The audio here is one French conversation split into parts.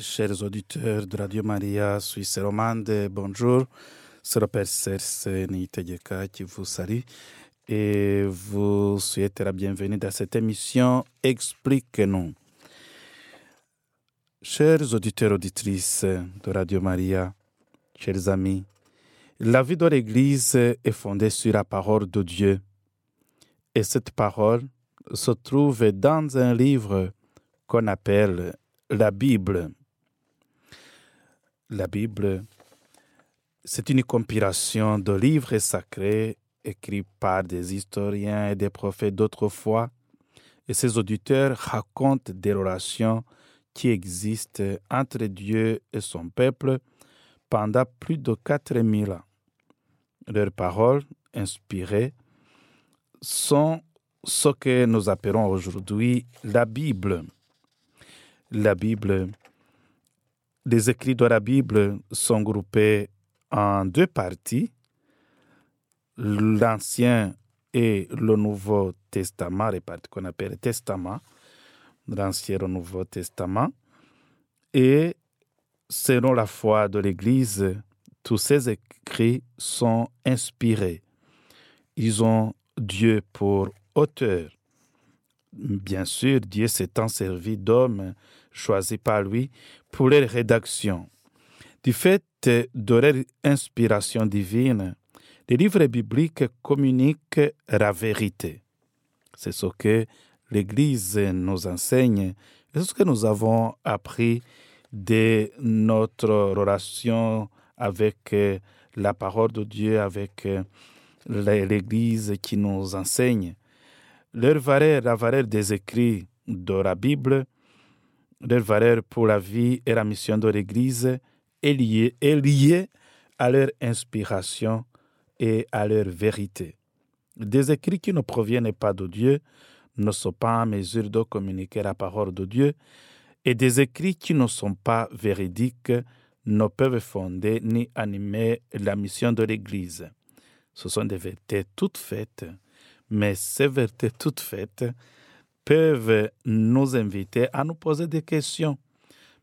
Chers auditeurs de Radio Maria Suisse romande, bonjour. C'est le Père Serse qui vous salue et vous souhaite la bienvenue dans cette émission Explique-nous. Chers auditeurs, auditrices de Radio Maria, chers amis, la vie de l'Église est fondée sur la parole de Dieu. Et cette parole se trouve dans un livre qu'on appelle la Bible. La Bible, c'est une compilation de livres sacrés écrits par des historiens et des prophètes d'autrefois. Et ces auditeurs racontent des relations qui existent entre Dieu et son peuple pendant plus de 4000 ans. Leurs paroles inspirées sont ce que nous appelons aujourd'hui la Bible. La Bible, les écrits de la Bible sont groupés en deux parties, l'Ancien et le Nouveau Testament, les parties qu'on appelle Testament, l'Ancien et le Nouveau Testament. Et selon la foi de l'Église, tous ces écrits sont inspirés. Ils ont Dieu pour auteur. Bien sûr, Dieu s'étant servi d'hommes choisis par lui pour les rédactions. Du fait de leur inspiration divine, les livres bibliques communiquent la vérité. C'est ce que l'Église nous enseigne, c'est ce que nous avons appris de notre relation avec la parole de Dieu, avec l'Église qui nous enseigne. Leur valeur, la valeur des écrits de la Bible, leur valeur pour la vie et la mission de l'Église est liée, liée à leur inspiration et à leur vérité. Des écrits qui ne proviennent pas de Dieu ne sont pas en mesure de communiquer la parole de Dieu et des écrits qui ne sont pas véridiques ne peuvent fonder ni animer la mission de l'Église. Ce sont des vérités toutes faites, mais ces vérités toutes faites peuvent nous inviter à nous poser des questions.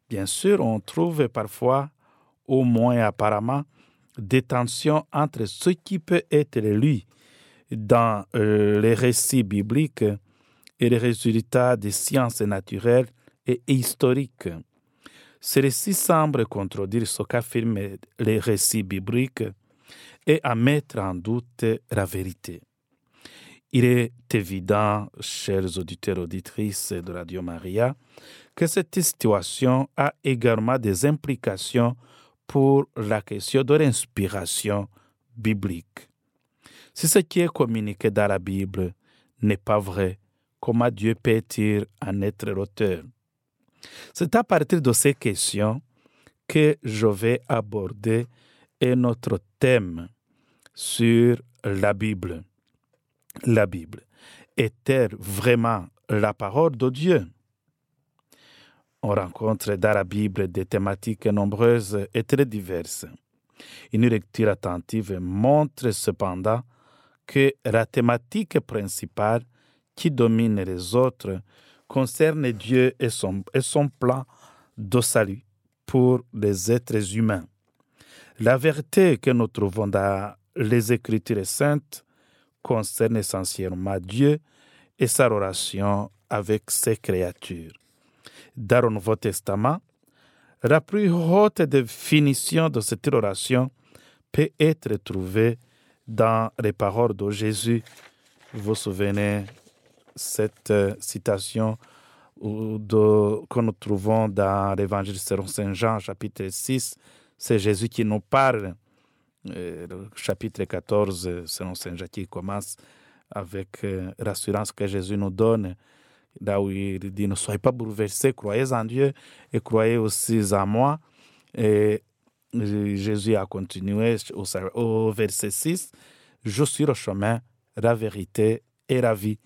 Bien sûr, on trouve parfois, au moins apparemment, des tensions entre ce qui peut être lu dans les récits bibliques et les résultats des sciences naturelles et historiques. Ces récits semblent contredire ce qu'affirment les récits bibliques et à mettre en doute la vérité. Il est évident, chers auditeurs et auditrices de Radio Maria, que cette situation a également des implications pour la question de l'inspiration biblique. Si ce qui est communiqué dans la Bible n'est pas vrai, comment Dieu peut-il en être l'auteur? C'est à partir de ces questions que je vais aborder notre thème sur la Bible. La Bible est-elle vraiment la parole de Dieu On rencontre dans la Bible des thématiques nombreuses et très diverses. Une lecture attentive montre cependant que la thématique principale qui domine les autres concerne Dieu et son, et son plan de salut pour les êtres humains. La vérité que nous trouvons dans les Écritures saintes concerne essentiellement Dieu et sa relation avec ses créatures. Dans le Nouveau Testament, la plus haute définition de cette relation peut être trouvée dans les paroles de Jésus. Vous vous souvenez cette citation que nous trouvons dans l'Évangile selon Saint Jean, chapitre 6, c'est Jésus qui nous parle. Euh, chapitre 14, selon Saint Jacques, qui commence avec euh, l'assurance que Jésus nous donne, là où il dit Ne soyez pas bouleversés, croyez en Dieu et croyez aussi en moi. Et Jésus a continué au verset 6 Je suis le chemin, la vérité et la vie,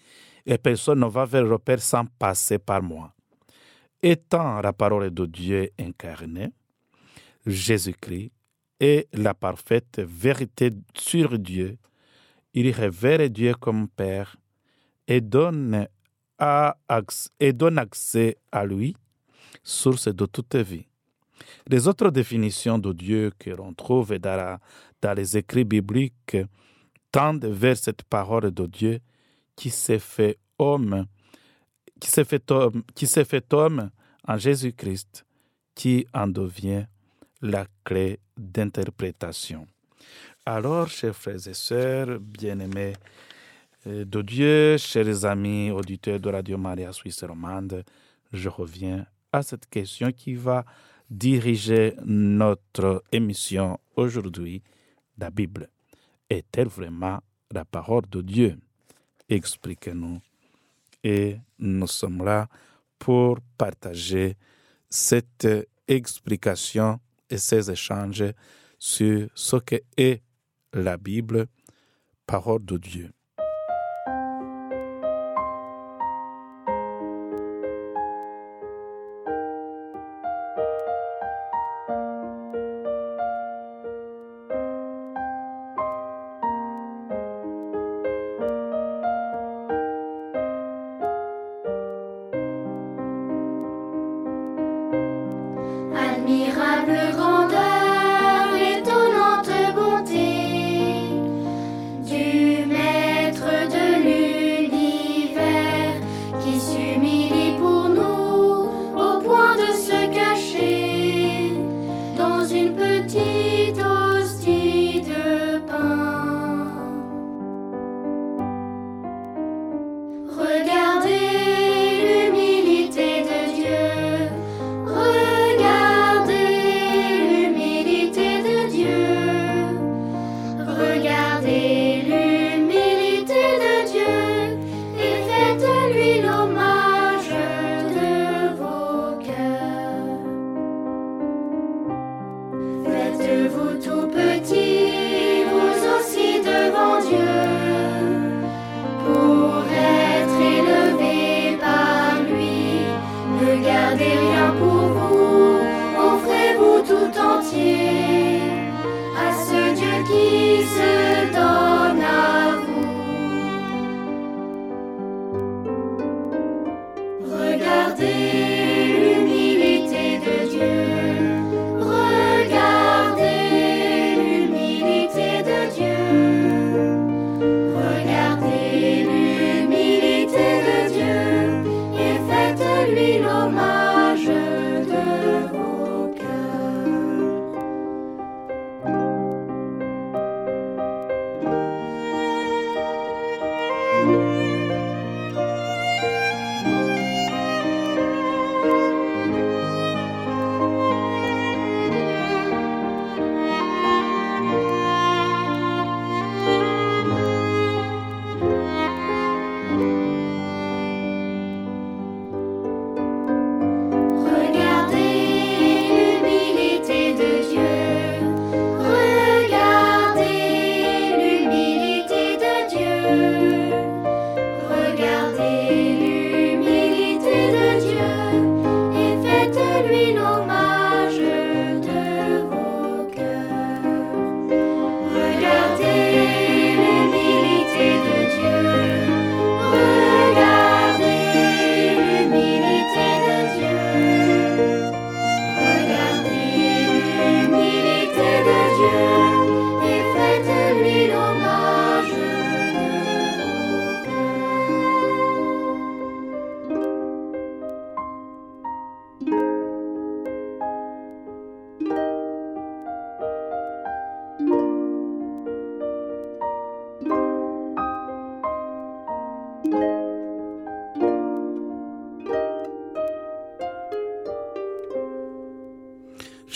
et personne ne va vers le Père sans passer par moi. Étant la parole de Dieu incarnée, Jésus-Christ est la parfaite vérité sur Dieu. Il révèle Dieu comme Père et donne, à, et donne accès à lui, source de toute vie. Les autres définitions de Dieu que l'on trouve dans, dans les écrits bibliques tendent vers cette parole de Dieu qui s'est fait homme, qui s'est fait homme, qui s'est fait homme en Jésus-Christ, qui en devient la clé d'interprétation. Alors, chers frères et sœurs, bien-aimés euh, de Dieu, chers amis auditeurs de Radio Maria Suisse Romande, je reviens à cette question qui va diriger notre émission aujourd'hui. La Bible est-elle vraiment la parole de Dieu? Expliquez-nous. Et nous sommes là pour partager cette explication et ces échanges sur ce qu'est la Bible, parole de Dieu.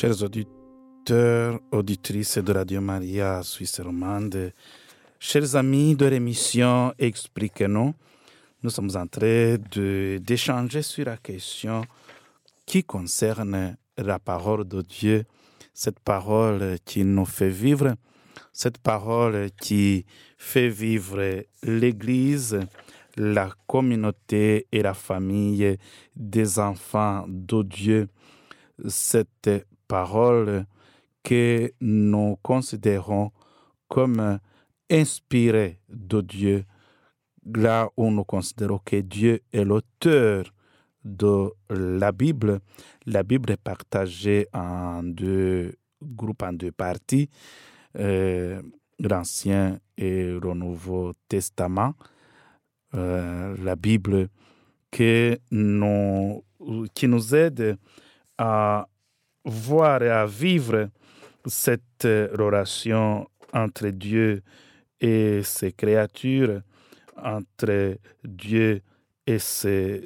Chers auditeurs, auditrices de Radio Maria Suisse Romande, chers amis de l'émission Expliquez-nous, nous sommes en train d'échanger sur la question qui concerne la parole de Dieu, cette parole qui nous fait vivre, cette parole qui fait vivre l'Église, la communauté et la famille des enfants de Dieu. Cette paroles que nous considérons comme inspirées de Dieu, là où nous considérons que Dieu est l'auteur de la Bible. La Bible est partagée en deux groupes, en deux parties, euh, l'Ancien et le Nouveau Testament. Euh, la Bible qui nous, qui nous aide à voir et à vivre cette relation entre Dieu et ses créatures, entre Dieu et ses,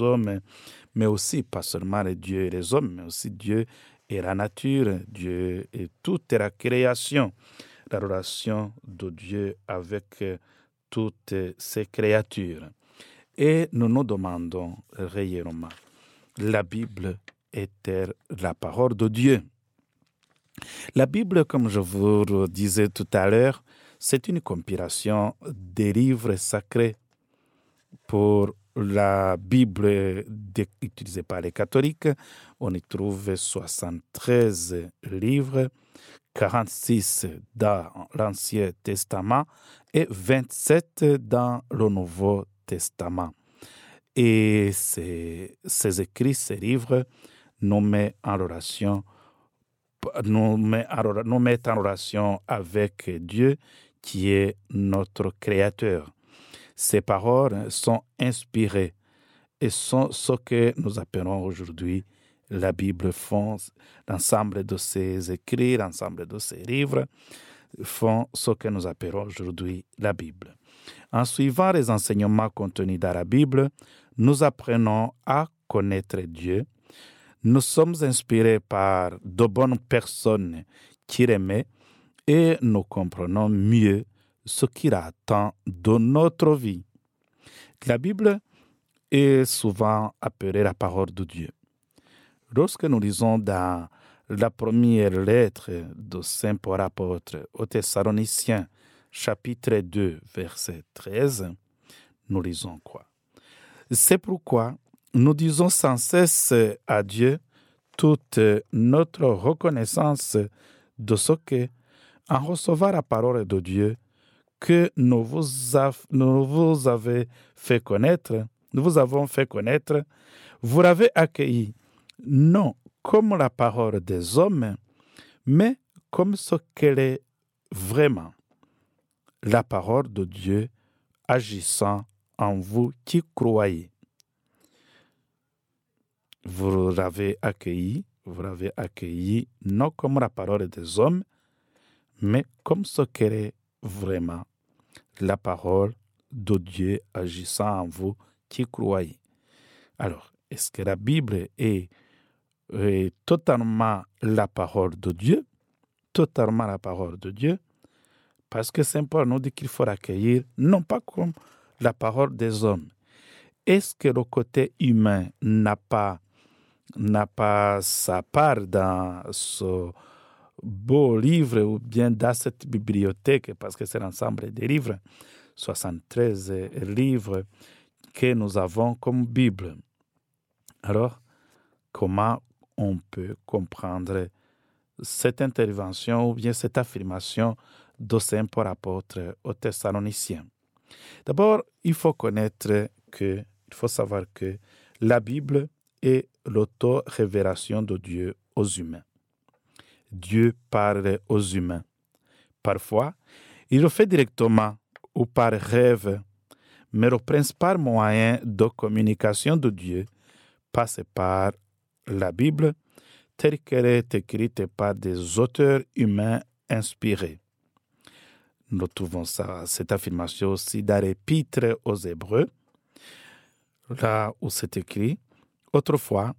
hommes, mais aussi pas seulement les dieux et les hommes, mais aussi Dieu et la nature, Dieu et toute la création, la relation de Dieu avec toutes ses créatures. Et nous nous demandons réellement, la Bible est-elle la parole de Dieu? La Bible, comme je vous le disais tout à l'heure, c'est une compilation des livres sacrés. Pour la Bible utilisée par les catholiques, on y trouve 73 livres, 46 dans l'Ancien Testament et 27 dans le Nouveau Testament. Et ces, ces écrits, ces livres, nous mettent en relation nous nous met en relation avec Dieu qui est notre Créateur. Ces paroles sont inspirées et sont ce que nous appelons aujourd'hui la Bible font, l'ensemble de ses écrits, l'ensemble de ses livres font ce que nous appelons aujourd'hui la Bible. En suivant les enseignements contenus dans la Bible, nous apprenons à connaître Dieu. Nous sommes inspirés par de bonnes personnes qui l'aimaient et nous comprenons mieux ce qu'il attend de notre vie. La Bible est souvent appelée la parole de Dieu. Lorsque nous lisons dans la première lettre de Saint Paul apôtre aux Thessaloniciens, chapitre 2, verset 13, nous lisons quoi? C'est pourquoi nous disons sans cesse à Dieu toute notre reconnaissance de ce que, en recevant la parole de Dieu, que nous vous, avez fait connaître, nous vous avons fait connaître, vous l'avez accueilli non comme la parole des hommes, mais comme ce qu'elle est vraiment, la parole de Dieu agissant en vous qui croyez. Vous l'avez accueilli, vous l'avez accueilli non comme la parole des hommes, mais comme ce qu'elle est vraiment, la parole de Dieu agissant en vous qui croyez. Alors, est-ce que la Bible est est totalement la parole de Dieu, totalement la parole de Dieu, parce que Saint Paul nous dit qu'il faut l'accueillir non pas comme la parole des hommes. Est-ce que le côté humain n'a pas, n'a pas sa part dans ce beau livre ou bien dans cette bibliothèque, parce que c'est l'ensemble des livres, 73 livres que nous avons comme Bible. Alors, comment on peut comprendre cette intervention ou bien cette affirmation de Saint Paul apôtre aux Thessaloniciens? D'abord, il faut connaître que, il faut savoir que la Bible est l'auto-révélation de Dieu aux humains. Dieu parle aux humains. Parfois, il le fait directement ou par rêve, mais le principal moyen de communication de Dieu passe par la Bible telle qu'elle est écrite par des auteurs humains inspirés. Nous trouvons cette affirmation aussi dans l'Épître aux Hébreux, là où c'est écrit Autrefois,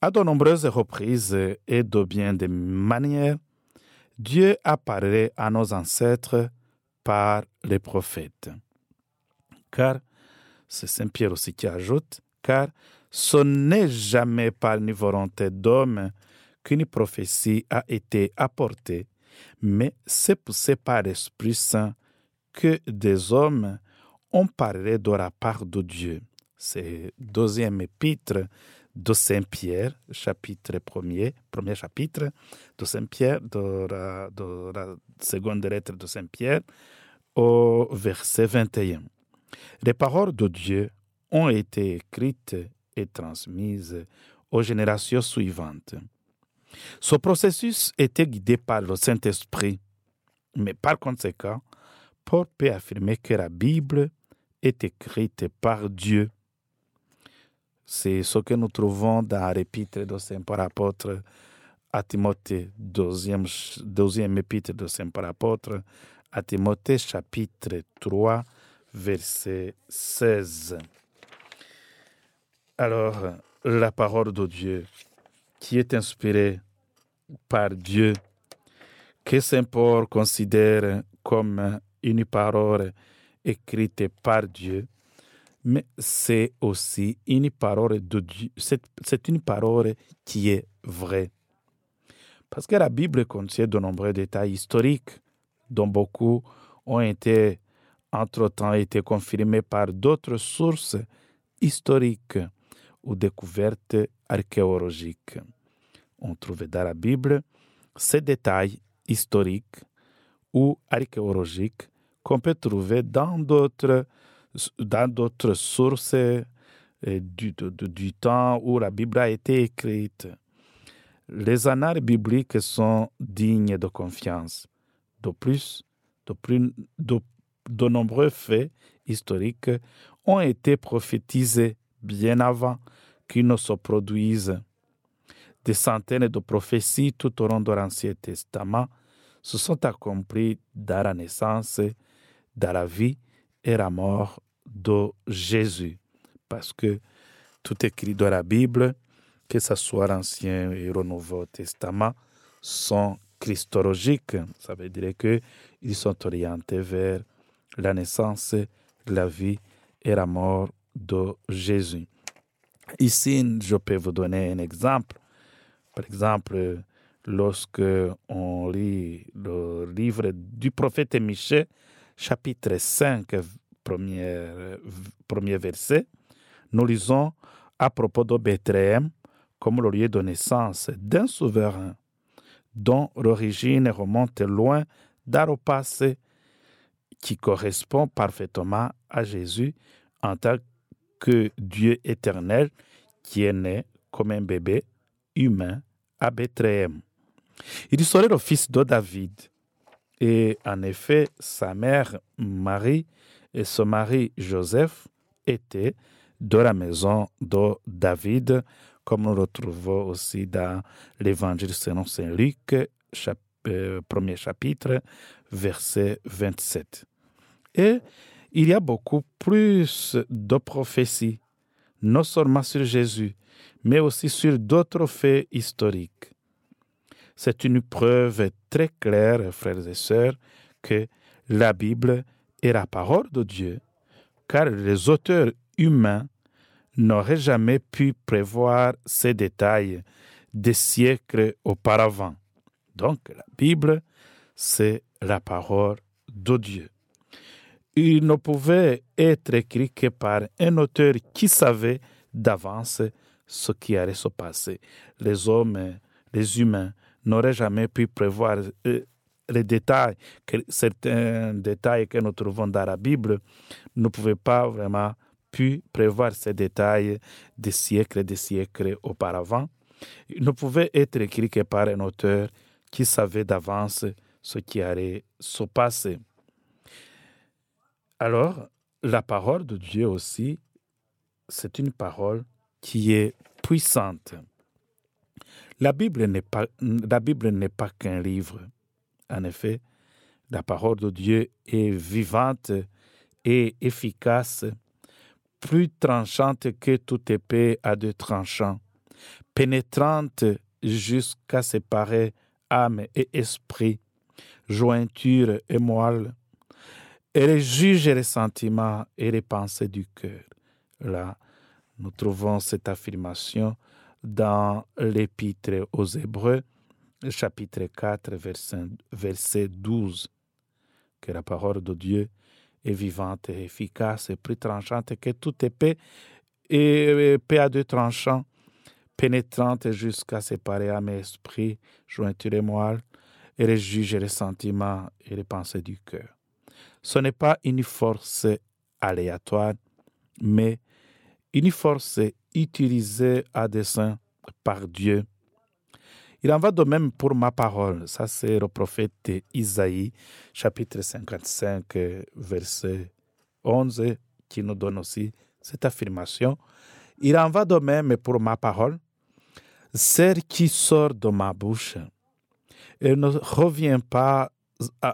à de nombreuses reprises et de bien des manières, Dieu apparaît à nos ancêtres par les prophètes. Car, c'est Saint Pierre aussi qui ajoute, car ce n'est jamais par une volonté d'homme qu'une prophétie a été apportée, mais c'est poussé par l'Esprit Saint que des hommes ont parlé de la part de Dieu. C'est deuxième épître de Saint Pierre, chapitre premier, premier chapitre de Saint Pierre, de la, de seconde lettre de Saint Pierre, au verset 21. Les paroles de Dieu ont été écrites et transmises aux générations suivantes. Ce processus était guidé par le Saint-Esprit, mais par conséquent, Paul peut affirmer que la Bible est écrite par Dieu. C'est ce que nous trouvons dans l'épître de Saint Paul apôtre à Timothée, deuxième, deuxième épître de Saint Paul apôtre, à Timothée chapitre 3, verset 16. Alors, la parole de Dieu, qui est inspirée par Dieu, que Saint Paul considère comme une parole écrite par Dieu, mais c'est aussi une parole de Dieu, c'est une parole qui est vraie. Parce que la Bible contient de nombreux détails historiques dont beaucoup ont été entre-temps été confirmés par d'autres sources historiques ou découvertes archéologiques. On trouve dans la Bible ces détails historiques ou archéologiques qu'on peut trouver dans d'autres, sources euh, du, temps où la Bible a été écrite. Les annales bibliques sont dignes de confiance. De plus, de nombreux faits historiques ont été prophétisés bien avant qu'ils ne se produisent. Des centaines de prophéties tout au long de l'Ancien Testament se sont accomplies dans la naissance, dans la vie et la mort de Jésus. Parce que tout écrit dans la Bible, que ce soit l'Ancien et le Nouveau Testament, sont christologiques. Ça veut dire qu'ils sont orientés vers la naissance, la vie et la mort de Jésus. Ici, je peux vous donner un exemple. Par exemple, lorsque on lit le livre du prophète Michel, chapitre 5, premier, premier verset, nous lisons à propos de Bethléem comme le lieu de naissance d'un souverain dont l'origine remonte loin dans le passé, qui correspond parfaitement à Jésus en tant que Dieu éternel qui est né comme un bébé humain à Bethléem. Il serait le fils de David. Et en effet, sa mère Marie et son mari Joseph étaient de la maison de David, comme nous retrouvons aussi dans l'Évangile selon Saint Luc, euh, premier chapitre, verset 27. Et il y a beaucoup plus de prophéties, non seulement sur Jésus, mais aussi sur d'autres faits historiques. C'est une preuve très claire, frères et sœurs, que la Bible est la parole de Dieu, car les auteurs humains n'auraient jamais pu prévoir ces détails des siècles auparavant. Donc la Bible, c'est la parole de Dieu. Il ne pouvait être écrit que par un auteur qui savait d'avance ce qui allait se passer. Les hommes, les humains n'aurait jamais pu prévoir euh, les détails, certains détails que nous trouvons dans la Bible, ne pouvaient pas vraiment pu prévoir ces détails des siècles et des siècles auparavant. Ils ne pouvaient être écrits que par un auteur qui savait d'avance ce qui allait se passer. Alors, la parole de Dieu aussi, c'est une parole qui est puissante. La Bible n'est pas, qu'un livre. En effet, la parole de Dieu est vivante et efficace, plus tranchante que toute épée à deux tranchants, pénétrante jusqu'à séparer âme et esprit, jointure et moelle. Elle juge les sentiments et les pensées du cœur. Là, nous trouvons cette affirmation dans l'Épître aux Hébreux, chapitre 4, verset, 12, que la parole de Dieu est vivante et efficace et plus tranchante que toute épée et épée à deux tranchants, pénétrante jusqu'à séparer âme et esprit, jointure et moelle, et les juger les sentiments et les pensées du cœur. Ce n'est pas une force aléatoire, mais une force utilisée à dessein par Dieu. Il en va de même pour ma parole. Ça, c'est le prophète Isaïe, chapitre 55, verset 11, qui nous donne aussi cette affirmation. Il en va de même pour ma parole. Celle qui sort de ma bouche, elle ne revient pas,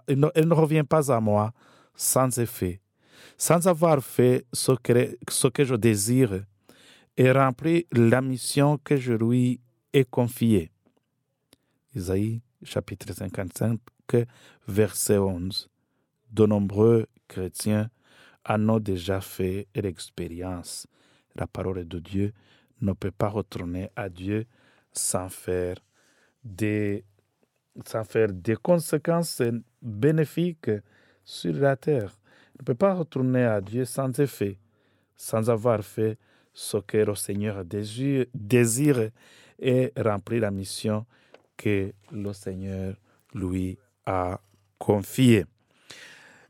elle ne revient pas à moi sans effet, sans avoir fait ce que, ce que je désire et rempli la mission que je lui ai confiée. Isaïe chapitre 55, verset 11. De nombreux chrétiens en ont déjà fait l'expérience. La parole de Dieu ne peut pas retourner à Dieu sans faire des, sans faire des conséquences bénéfiques sur la terre. Ne peut pas retourner à Dieu sans effet, sans avoir fait ce que le Seigneur désire, et remplir la mission que le Seigneur lui a confiée.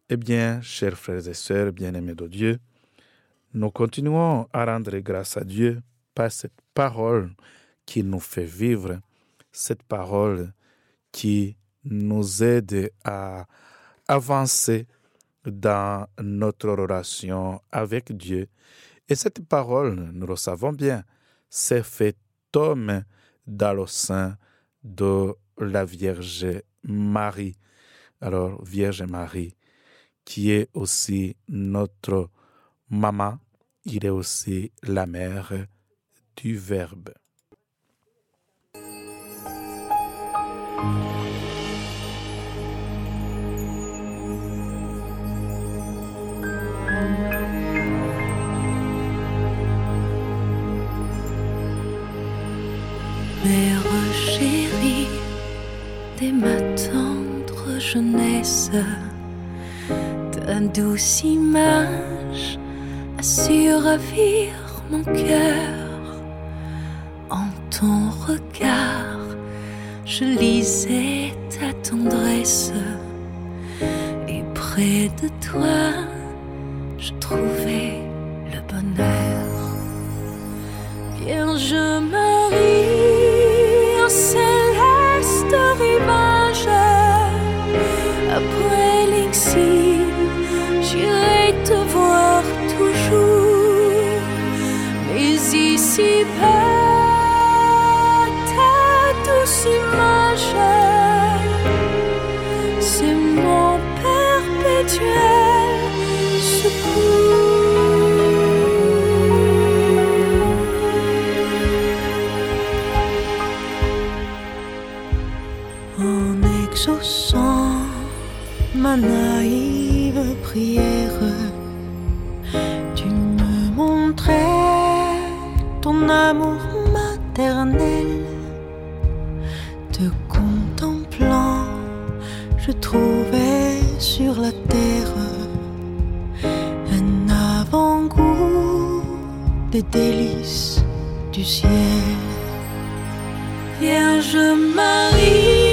Eh bien, chers frères et sœurs bien-aimés de Dieu, nous continuons à rendre grâce à Dieu par cette parole qui nous fait vivre, cette parole qui nous aide à avancer dans notre relation avec Dieu. Et cette parole, nous le savons bien, s'est fait homme dans le sein de la Vierge Marie. Alors, Vierge Marie, qui est aussi notre maman, il est aussi la mère du Verbe. Mère chérie, dès ma tendre jeunesse, ta douce image a mon cœur. En ton regard, je lisais ta tendresse, et près de toi, je trouvais le bonheur. Vierge Marie, au céleste rivage, après l'exil, j'irai te voir toujours. Mais ici Exaucant ma naïve prière, tu me montrais ton amour maternel. Te contemplant, je trouvais sur la terre un avant-goût des délices du ciel. Vierge Marie,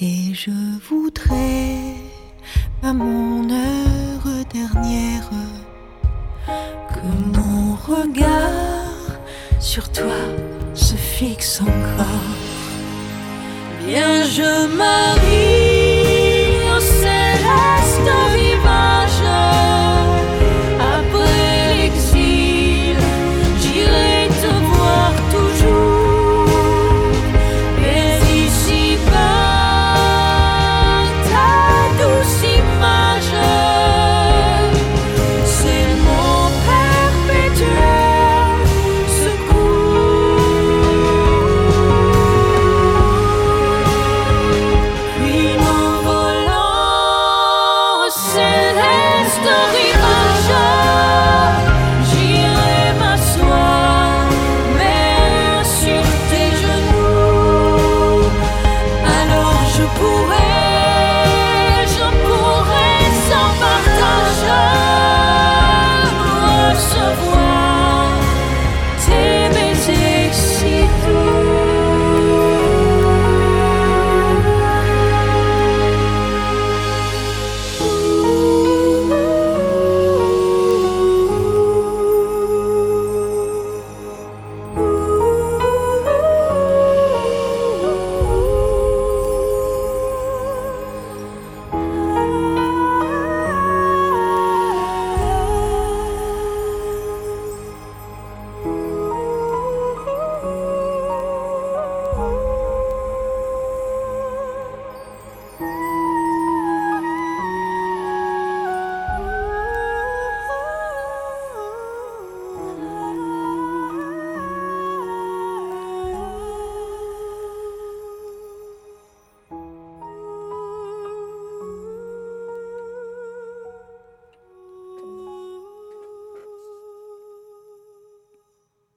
Et je voudrais, à mon heure dernière, que mon regard sur toi se fixe encore. Vierge Marie,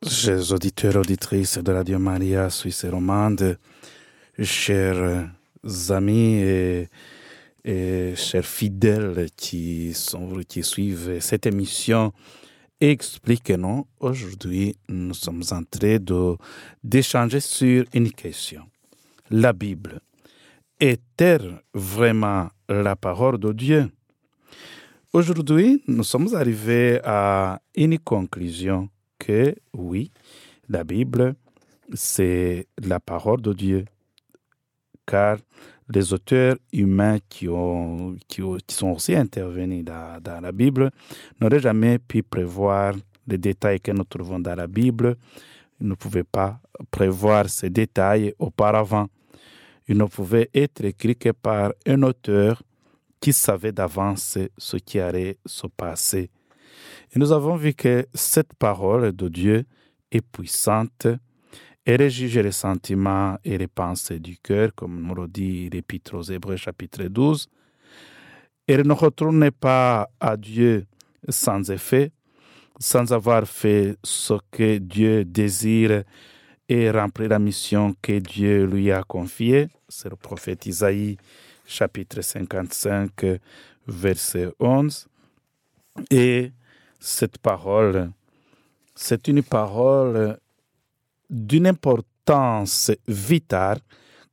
Chers auditeurs, auditrices de Radio Maria Suisse Romande, chers amis et, chers fidèles qui, sont, qui suivent cette émission, expliquez-nous. Aujourd'hui, nous sommes en train d'échanger sur une question. La Bible est-elle vraiment la parole de Dieu? Aujourd'hui, nous sommes arrivés à une conclusion que oui, la Bible, c'est la parole de Dieu. Car les auteurs humains qui, ont, qui, qui sont aussi intervenus dans, dans la Bible n'auraient jamais pu prévoir les détails que nous trouvons dans la Bible. Ils ne pouvaient pas prévoir ces détails auparavant. Ils ne pouvaient être écrits que par un auteur qui savait d'avance ce qui allait se passer. Et nous avons vu que cette parole de Dieu est puissante. Elle juge les sentiments et les pensées du cœur, comme nous le dit l'Épître aux Hébreux chapitre 12. Elle ne retourne pas à Dieu sans effet, sans avoir fait ce que Dieu désire et rempli la mission que Dieu lui a confiée. C'est le prophète Isaïe chapitre 55, verset 11. Et cette parole, c'est une parole d'une importance vitale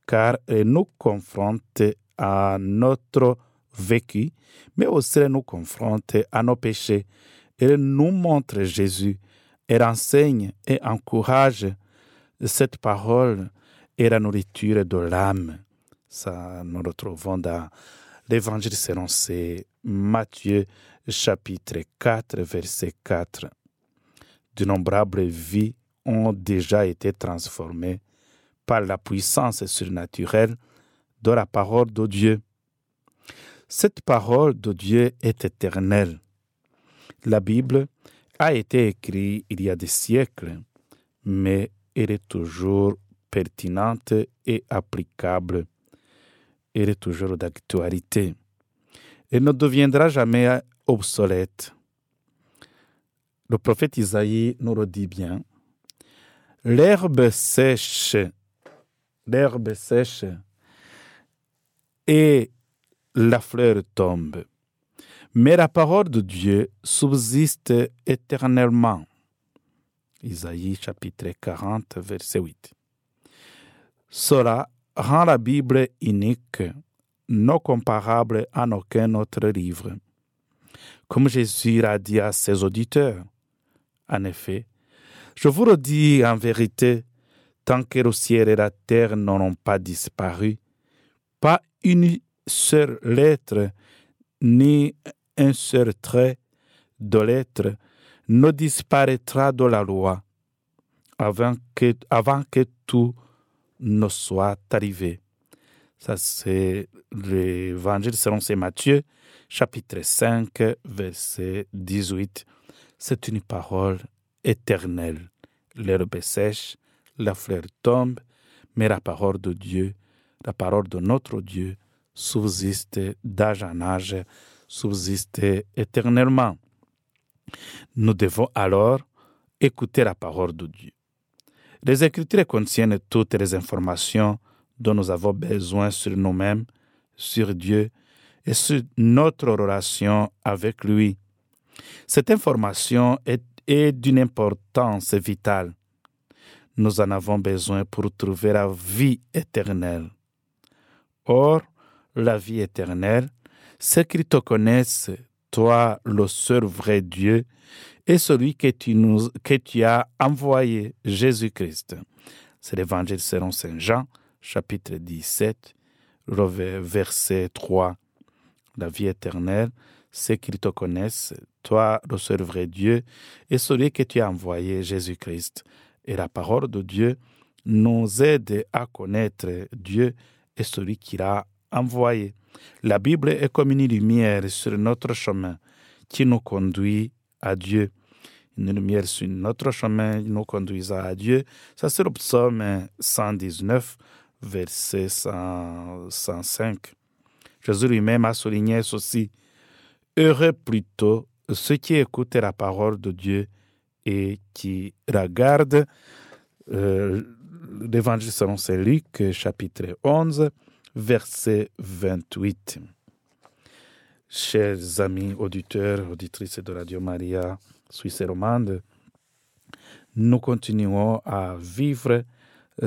car elle nous confronte à notre vécu, mais aussi elle nous confronte à nos péchés. Elle nous montre Jésus. Elle enseigne et encourage cette parole est la nourriture de l'âme. Ça, nous le trouvons dans l'évangile selon Matthieu chapitre 4, verset 4. D'innombrables vies ont déjà été transformées par la puissance surnaturelle de la parole de Dieu. Cette parole de Dieu est éternelle. La Bible a été écrite il y a des siècles, mais elle est toujours pertinente et applicable. Elle est toujours d'actualité. Elle ne deviendra jamais obsolète. Le prophète Isaïe nous le dit bien. L'herbe sèche, l'herbe sèche et la fleur tombe. Mais la parole de Dieu subsiste éternellement. Isaïe chapitre 40, verset 8. Cela rend la Bible unique, non comparable à aucun autre livre. Comme Jésus l'a dit à ses auditeurs, en effet, je vous le dis en vérité, tant que le ciel et la terre n'auront pas disparu, pas une seule lettre ni un seul trait de lettre ne disparaîtra de la loi avant que tout ne soit arrivé. Ça, c'est l'évangile selon saint Matthieu, chapitre 5, verset 18. C'est une parole éternelle. L'herbe sèche, la fleur tombe, mais la parole de Dieu, la parole de notre Dieu, subsiste d'âge en âge, subsiste éternellement. Nous devons alors écouter la parole de Dieu. Les Écritures contiennent toutes les informations dont nous avons besoin sur nous-mêmes, sur Dieu et sur notre relation avec lui. Cette information est, d'une importance vitale. Nous en avons besoin pour trouver la vie éternelle. Or, la vie éternelle, c'est qu'ils te connaissent, toi, le seul vrai Dieu, et celui que tu, nous, que tu as envoyé, Jésus-Christ. C'est l'évangile selon Saint Jean, chapitre 17, le verset 3. La vie éternelle, c'est qu'ils te connaissent, toi, le vrai Dieu, et celui que tu as envoyé, Jésus-Christ. Et la parole de Dieu nous aide à connaître Dieu et celui qu'il a envoyé. La Bible est comme une lumière sur notre chemin qui nous conduit à Dieu. Une lumière sur notre chemin nous conduisant à Dieu. Ça, c'est le psaume 119, verset 100 105. Jésus lui-même a souligné ceci. Heureux plutôt ceux qui écoutent la parole de Dieu et qui regarde euh, l'évangile selon Saint Luc, chapitre 11, verset 28. Chers amis auditeurs, auditrices de Radio Maria, Suisse romande, nous continuons à vivre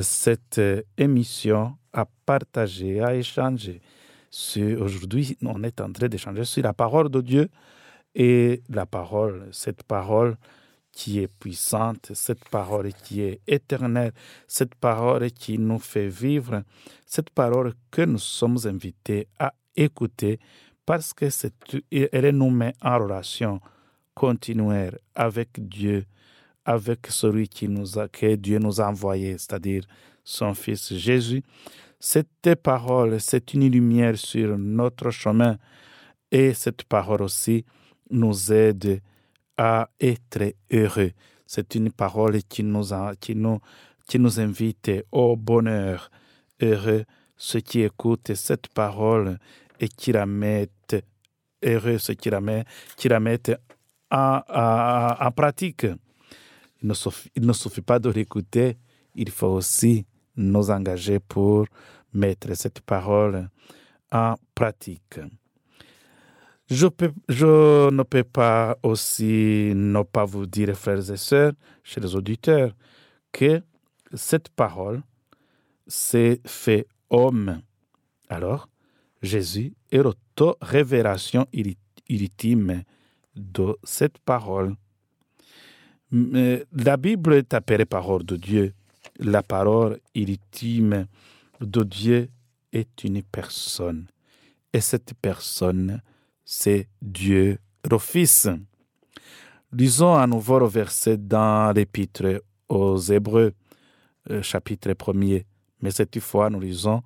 cette émission, à partager, à échanger. Aujourd'hui, on est en train d'échanger sur la parole de Dieu et la parole, cette parole qui est puissante, cette parole qui est éternelle, cette parole qui nous fait vivre, cette parole que nous sommes invités à écouter parce que c'est, elle nous met en relation continuelle avec Dieu, avec celui qui nous a, que Dieu nous a envoyé, c'est-à-dire son Fils Jésus. Cette parole, c'est une lumière sur notre chemin et cette parole aussi nous aide à être heureux. C'est une parole qui nous, a- qui nous, qui nous invite au bonheur. Heureux ceux qui écoutent cette parole et qui la mettent heureux, ceux qui la mettent, qui la mettent en, pratique. Il ne, suffit, pas de l'écouter, il faut aussi nous engager pour mettre cette parole en pratique. Je, ne peux pas aussi ne pas vous dire, frères et sœurs, chez les auditeurs, que cette parole s'est fait homme. Alors, Jésus est l'auto-révélation uli- ultime de cette parole. La Bible est appelée parole de Dieu. La parole ultime de Dieu est une personne. Et cette personne, c'est Dieu le Fils. Lisons à nouveau le verset dans l'Épître aux Hébreux, euh, chapitre 1er. Mais cette fois, nous lisons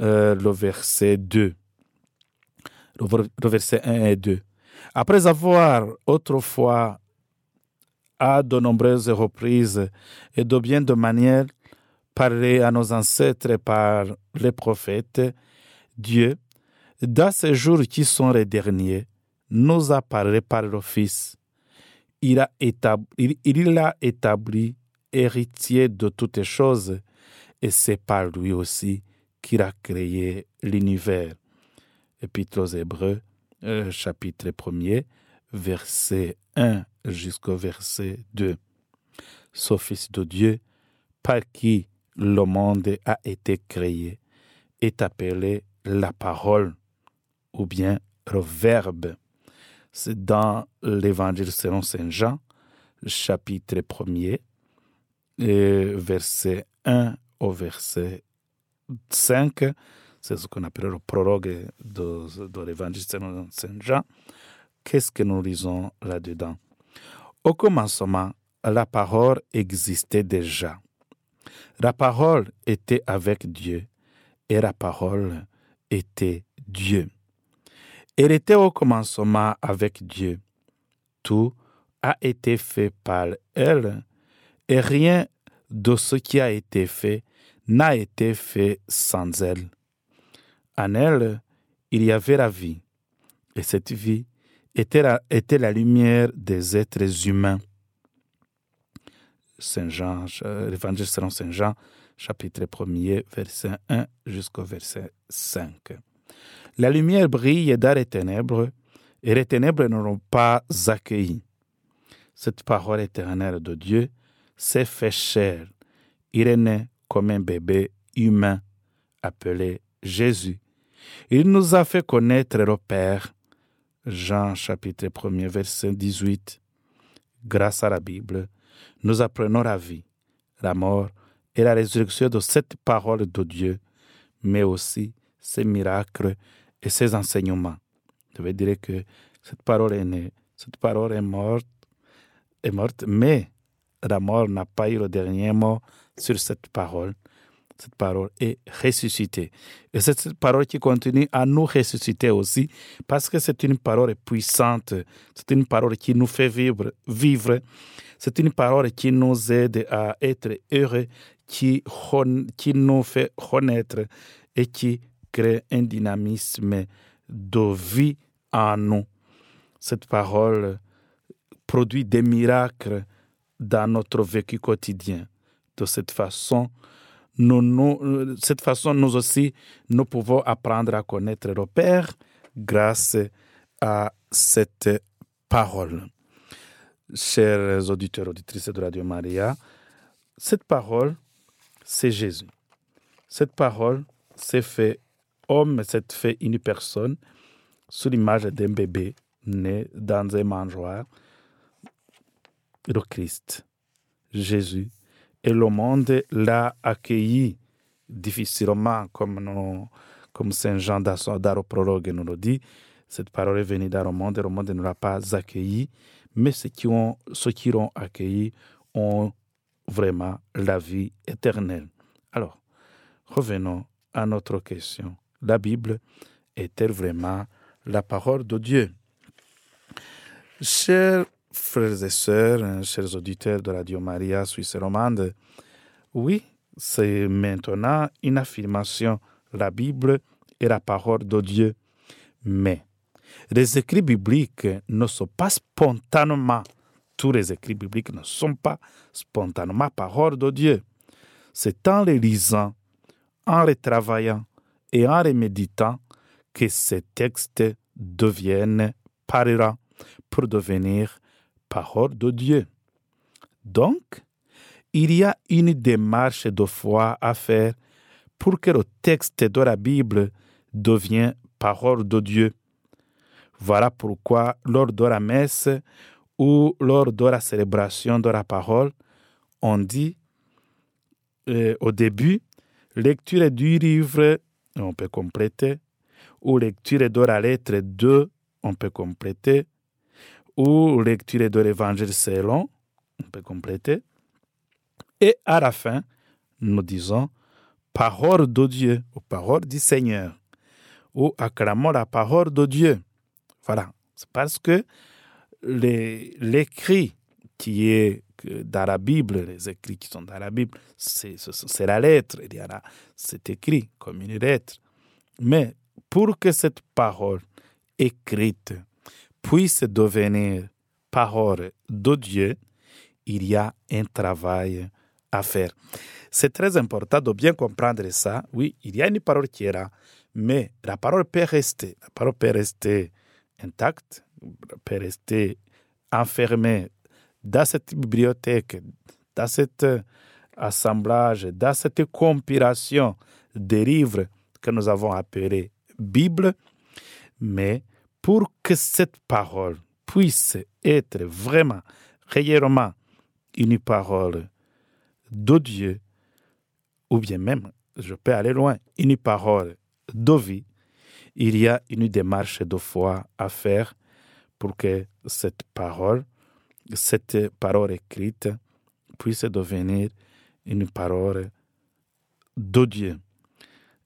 euh, le verset 2. Le, le verset 1 et 2. Après avoir autrefois, à de nombreuses reprises et de bien de manière, parlé à nos ancêtres par les prophètes, Dieu, dans ces jours qui sont les derniers, nous a parlé par le Fils. Il a établi, l'a établi héritier de toutes choses, et c'est par lui aussi qu'il a créé l'univers. Épître aux Hébreux, euh, chapitre 1er, verset 1 jusqu'au verset 2. Ce Fils de Dieu, par qui le monde a été créé, est appelé la parole ou bien le verbe. C'est dans l'évangile selon Saint Jean, chapitre 1er, et verset 1 au verset 5. C'est ce qu'on appelle le prologue de, de l'évangile selon Saint Jean. Qu'est-ce que nous lisons là-dedans? Au commencement, la parole existait déjà. La parole était avec Dieu et la parole était Dieu. Elle était au commencement avec Dieu. Tout a été fait par elle et rien de ce qui a été fait n'a été fait sans elle. En elle, il y avait la vie et cette vie était la, était la lumière des êtres humains. Saint Jean, euh, l'évangile selon Saint Jean, chapitre 1er, verset 1 jusqu'au verset 5. La lumière brille dans les ténèbres, et les ténèbres ne pas accueilli. Cette parole éternelle de Dieu s'est fait chair. Il est né comme un bébé humain appelé Jésus. Il nous a fait connaître le Père. Jean chapitre 1er, verset 18. Grâce à la Bible, nous apprenons la vie, la mort et la résurrection de cette parole de Dieu, mais aussi ses miracles et ses enseignements. Je veux dire que cette parole est née, cette parole est morte, est morte, mais la mort n'a pas eu le dernier mot sur cette parole. Cette parole est ressuscitée. Et c'est cette parole qui continue à nous ressusciter aussi, parce que c'est une parole puissante, c'est une parole qui nous fait vivre, vivre. C'est une parole qui nous aide à être heureux, qui, qui nous fait renaître et qui crée un dynamisme de vie en nous. Cette parole produit des miracles dans notre vécu quotidien. De cette façon, nous, euh, cette façon, nous aussi, nous pouvons apprendre à connaître le Père grâce à cette parole. Chers auditeurs, auditrices de Radio Maria, cette parole, c'est Jésus. Cette parole s'est fait homme, s'est fait une personne sous l'image d'un bébé né dans un mangeoire, le Christ, Jésus. Et le monde l'a accueilli difficilement, comme, nous, comme Saint Jean dans au prologue nous le dit. Cette parole est venue dans le monde et le monde ne l'a pas accueilli, mais ceux qui, ont, ceux qui l'ont accueilli ont vraiment la vie éternelle. Alors, revenons à notre question. La Bible est-elle vraiment la parole de Dieu? Chers frères et sœurs, hein, chers auditeurs de Radio Maria Suisse romande, oui, c'est maintenant une affirmation. La Bible est la parole de Dieu. Mais les écrits bibliques ne sont pas spontanément, tous les écrits bibliques ne sont pas spontanément parole de Dieu. C'est en les lisant, en les travaillant et en les méditant que ces textes deviennent parlants pour devenir parole de Dieu. Donc, il y a une démarche de foi à faire pour que le texte de la Bible devienne parole de Dieu. Voilà pourquoi lors de la messe ou lors de la célébration de la parole, on dit euh, au début, lecture du livre, on peut compléter, ou lecture de la lettre 2, on peut compléter, ou lecture de l'évangile selon, on peut compléter. Et à la fin, nous disons parole de Dieu, ou parole du Seigneur, ou acclamons la parole de Dieu. Voilà. C'est parce que l'écrit qui est dans la Bible, les écrits qui sont dans la Bible, c'est la lettre. C'est écrit comme une lettre. Mais pour que cette parole écrite puisse devenir parole de Dieu, il y a un travail à faire. C'est très important de bien comprendre ça. Oui, il y a une parole qui est là, mais la parole peut rester. La parole peut rester intacte, peut rester enfermée dans cette bibliothèque, dans cet assemblage, dans cette compilation des livres que nous avons appelés Bible, mais pour que cette parole puisse être vraiment, réellement une parole de Dieu, ou bien même, je peux aller loin, une parole de vie, il y a une démarche de foi à faire pour que cette parole, cette parole écrite, puisse devenir une parole de Dieu.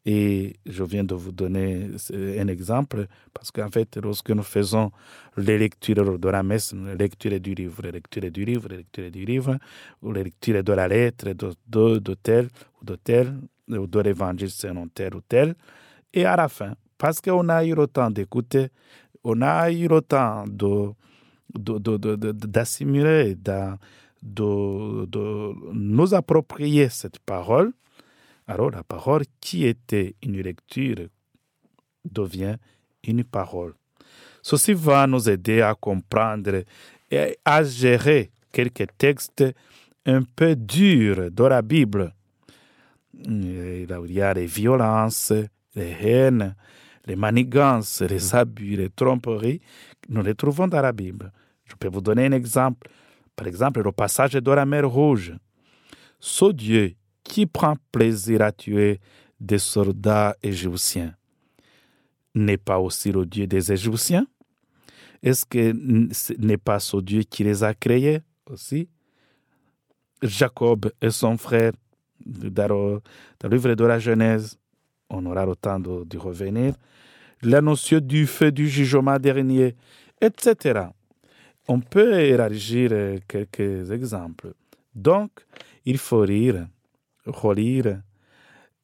Et je viens de vous donner un exemple, parce qu'en fait, lorsque nous faisons les lectures de la messe, les lectures du livre, les lectures du livre, les lectures du livre, ou les lectures de la lettre, de, de, de tel ou de tel, ou de l'évangile selon tel ou tel, et à la fin, parce qu'on a eu le temps d'écouter, on a eu le temps d'assimiler, de, de, de, nous approprier cette parole, alors la parole qui était une lecture devient une parole. Ceci va nous aider à comprendre et à gérer quelques textes un peu durs de la Bible. Il y a les violences, les haines, les manigances, les abus, les tromperies, nous les trouvons dans la Bible. Je peux vous donner un exemple. Par exemple, le passage de la mer Rouge. Ce Dieu qui prend plaisir à tuer des soldats égyptiens? N'est pas aussi le Dieu des Égyptiens? Est-ce que n'est pas ce Dieu qui les a créés aussi? Jacob et son frère, dans le livre de la Genèse, on aura le temps de, revenir, la notion du feu du jugement dernier, etc. On peut élargir quelques exemples. Donc, il faut lire, relire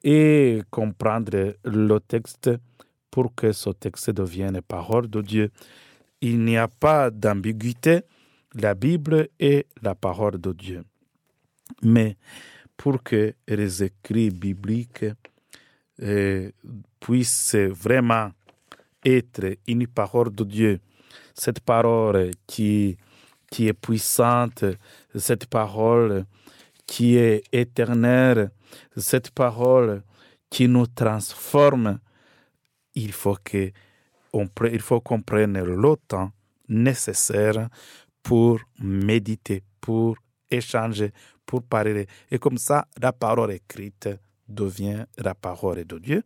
et comprendre le texte pour que ce texte devienne parole de Dieu. Il n'y a pas d'ambiguïté La Bible est la parole de Dieu. Mais pour que les écrits bibliques euh, puissent vraiment être une parole de Dieu, cette parole qui, qui est puissante, cette parole qui est éternelle, cette parole qui nous transforme, il faut que il faut qu'on prenne le temps nécessaire pour méditer, pour échanger, pour parler. Et comme ça, la parole écrite devient la parole de Dieu.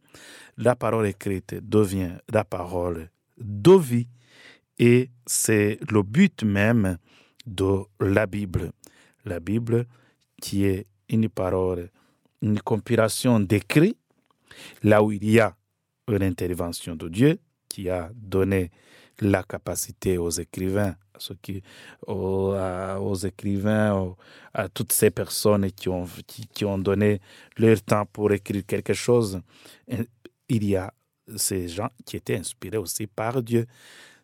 La parole écrite devient la parole de vie. Et c'est le but même de la Bible. La Bible qui est une parole, une compilation d'écrits, là où il y a une intervention de Dieu qui a donné la capacité aux écrivains, à qui, aux, écrivains, à toutes ces personnes qui ont, qui, ont donné leur temps pour écrire quelque chose. Il y a ces gens qui étaient inspirés aussi par Dieu.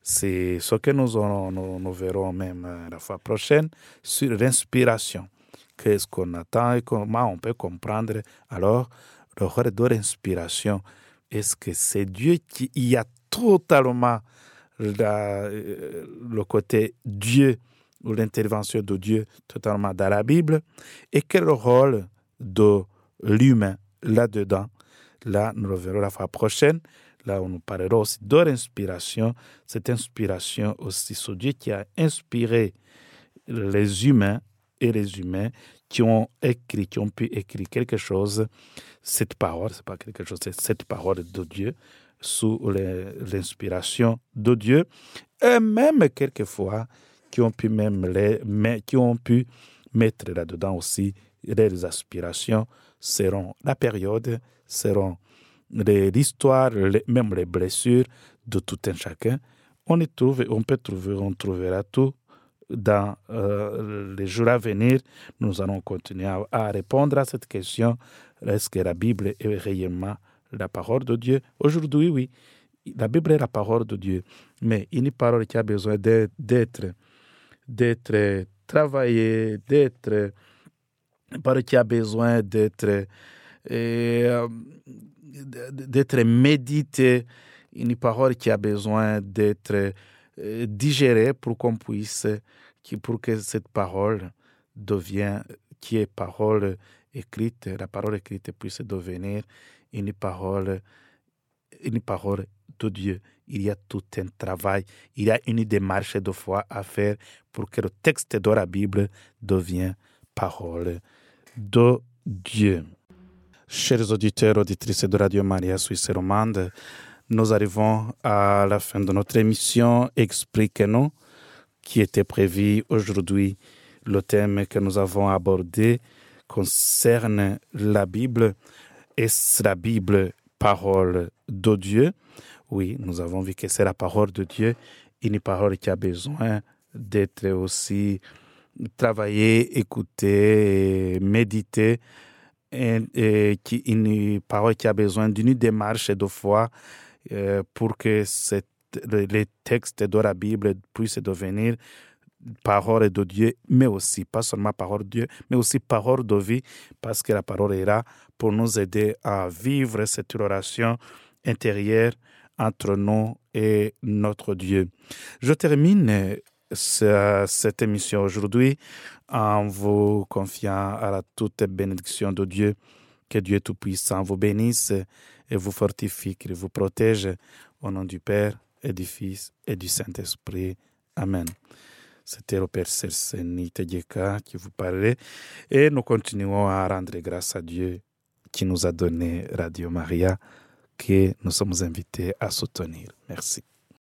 C'est ce que nous, aurons, nous verrons même euh, la fois prochaine sur l'inspiration. Qu'est-ce qu'on attend et comment on peut comprendre alors le rôle de l'inspiration. Est-ce que c'est Dieu qui y a totalement le côté Dieu ou l'intervention de Dieu totalement dans la Bible et quel rôle de l'humain là-dedans. Là, nous le verrons la fois prochaine. Là, on nous parlera aussi de l'inspiration. Cette inspiration aussi, c'est Dieu qui a inspiré les humains et les humains qui ont écrit, qui ont pu écrire quelque chose. Cette parole, c'est pas quelque chose, c'est cette parole de Dieu sous l'inspiration de Dieu. Et même quelquefois, qui ont pu même les, mais qui ont pu mettre là-dedans aussi les aspirations seront la période, seront l'histoire, même les blessures de tout un chacun. On y trouve, on peut trouver, on trouvera tout dans euh, les jours à venir. Nous allons continuer à, répondre à cette question. Est-ce que la Bible est réellement la parole de Dieu? Aujourd'hui, oui. La Bible est la parole de Dieu, mais une parole qui a besoin d'être- d'être d'être travaillée, d'être une parole qui a besoin d'être euh, d'être méditée, une parole qui a besoin d'être euh, digérée pour qu'on puisse, pour que cette parole devienne, qui est parole écrite, la parole écrite puisse devenir une parole, une parole de Dieu. Il y a tout un travail, il y a une démarche de foi à faire pour que le texte de la Bible devienne parole de Dieu. Chers auditeurs, auditrices de Radio Maria Suisse Romande, nous arrivons à la fin de notre émission Expliquez-nous, qui était prévu aujourd'hui. Le thème que nous avons abordé concerne la Bible. Est-ce la Bible parole de Dieu? Oui, nous avons vu que c'est la parole de Dieu, une parole qui a besoin d'être aussi travaillée, écoutée, méditée et, qui, une parole qui a besoin d'une démarche de foi pour que les textes de la Bible puissent devenir parole de Dieu, mais aussi, pas seulement parole de Dieu, mais aussi parole de vie, parce que la parole est là pour nous aider à vivre cette relation intérieure entre nous et notre Dieu. Je termine ce- cette émission aujourd'hui en vous confiant à la toute bénédiction de Dieu. Que Dieu Tout-Puissant vous bénisse et vous fortifie, qu'il vous protège au nom du Père et du Fils et du Saint-Esprit. Amen. C'était le Père Serseni Tedjeka qui vous parlait et nous continuons à rendre grâce à Dieu qui nous a donné Radio Maria que nous sommes invités à soutenir. Merci.